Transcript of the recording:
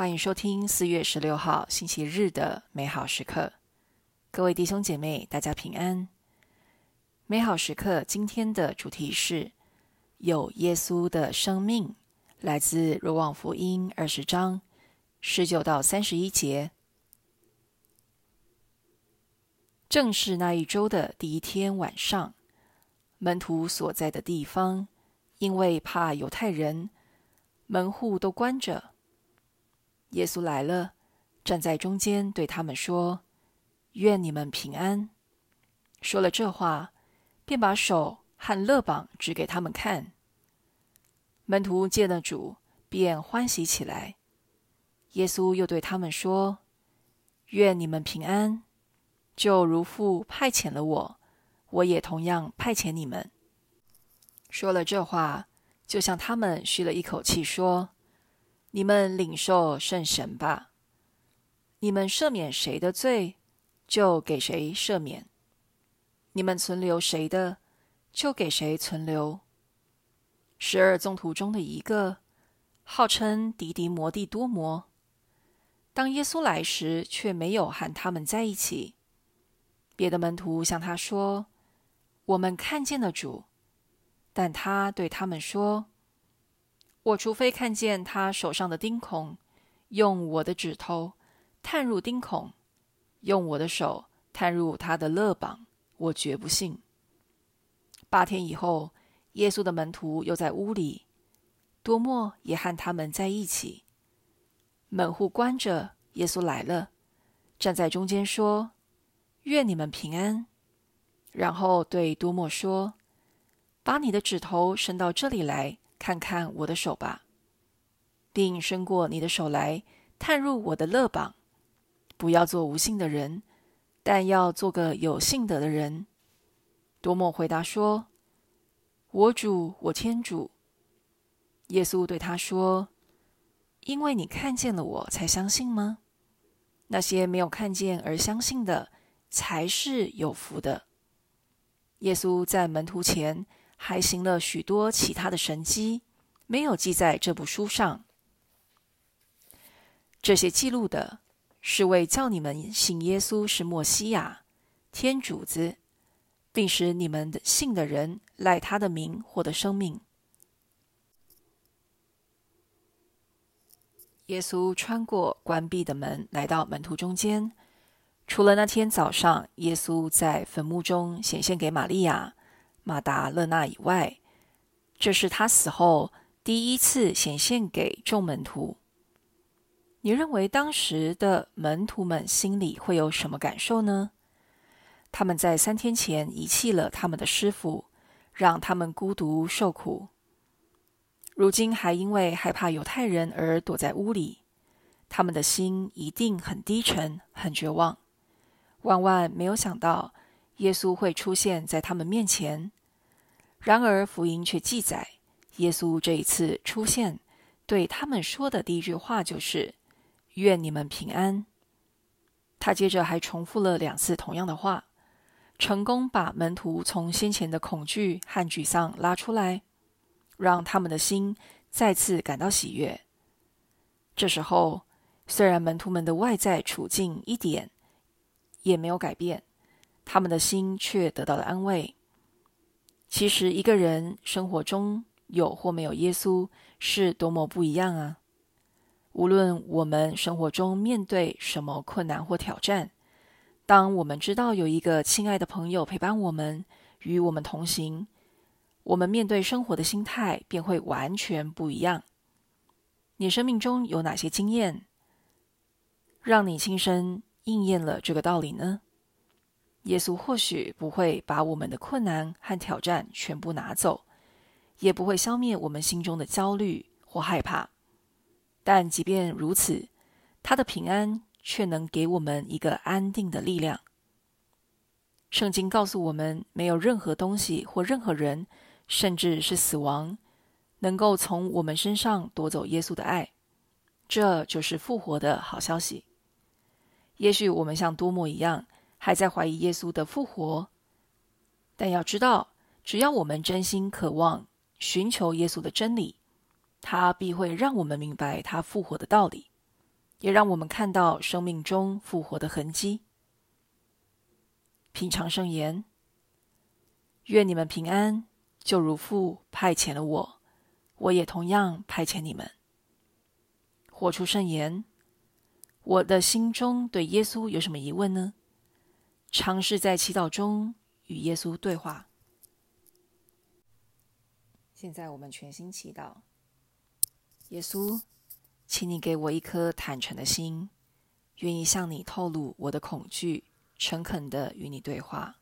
欢迎收听四月十六号星期日的美好时刻，各位弟兄姐妹，大家平安。美好时刻今天的主题是有耶稣的生命，来自若望福音二十章十九到三十一节。正是那一周的第一天晚上，门徒所在的地方，因为怕犹太人，门户都关着。耶稣来了，站在中间，对他们说：“愿你们平安。”说了这话，便把手和勒膀指给他们看。门徒见了主，便欢喜起来。耶稣又对他们说：“愿你们平安。就如父派遣了我，我也同样派遣你们。”说了这话，就向他们嘘了一口气，说。你们领受圣神吧。你们赦免谁的罪，就给谁赦免；你们存留谁的，就给谁存留。十二宗徒中的一个，号称迪迪摩地多摩，当耶稣来时，却没有和他们在一起。别的门徒向他说：“我们看见了主。”但他对他们说。我除非看见他手上的钉孔，用我的指头探入钉孔，用我的手探入他的肋膀，我绝不信。八天以后，耶稣的门徒又在屋里，多默也和他们在一起。门户关着，耶稣来了，站在中间说：“愿你们平安。”然后对多默说：“把你的指头伸到这里来。”看看我的手吧，并伸过你的手来，探入我的肋膀。不要做无信的人，但要做个有信德的人。多默回答说：“我主，我天主。”耶稣对他说：“因为你看见了我才相信吗？那些没有看见而相信的，才是有福的。”耶稣在门徒前。还行了许多其他的神迹，没有记在这部书上。这些记录的是为叫你们信耶稣是默西亚，天主子，并使你们的信的人赖他的名获得生命。耶稣穿过关闭的门，来到门徒中间。除了那天早上，耶稣在坟墓中显现给玛利亚。马达勒纳以外，这是他死后第一次显现给众门徒。你认为当时的门徒们心里会有什么感受呢？他们在三天前遗弃了他们的师傅，让他们孤独受苦。如今还因为害怕犹太人而躲在屋里，他们的心一定很低沉、很绝望。万万没有想到。耶稣会出现在他们面前，然而福音却记载，耶稣这一次出现，对他们说的第一句话就是“愿你们平安”。他接着还重复了两次同样的话，成功把门徒从先前的恐惧和沮丧拉出来，让他们的心再次感到喜悦。这时候，虽然门徒们的外在处境一点也没有改变。他们的心却得到了安慰。其实，一个人生活中有或没有耶稣，是多么不一样啊！无论我们生活中面对什么困难或挑战，当我们知道有一个亲爱的朋友陪伴我们，与我们同行，我们面对生活的心态便会完全不一样。你生命中有哪些经验，让你亲身应验了这个道理呢？耶稣或许不会把我们的困难和挑战全部拿走，也不会消灭我们心中的焦虑或害怕。但即便如此，他的平安却能给我们一个安定的力量。圣经告诉我们，没有任何东西或任何人，甚至是死亡，能够从我们身上夺走耶稣的爱。这就是复活的好消息。也许我们像多默一样。还在怀疑耶稣的复活，但要知道，只要我们真心渴望寻求耶稣的真理，他必会让我们明白他复活的道理。也让我们看到生命中复活的痕迹。品尝圣言，愿你们平安，就如父派遣了我，我也同样派遣你们。活出圣言，我的心中对耶稣有什么疑问呢？尝试在祈祷中与耶稣对话。现在我们全心祈祷，耶稣，请你给我一颗坦诚的心，愿意向你透露我的恐惧，诚恳的与你对话。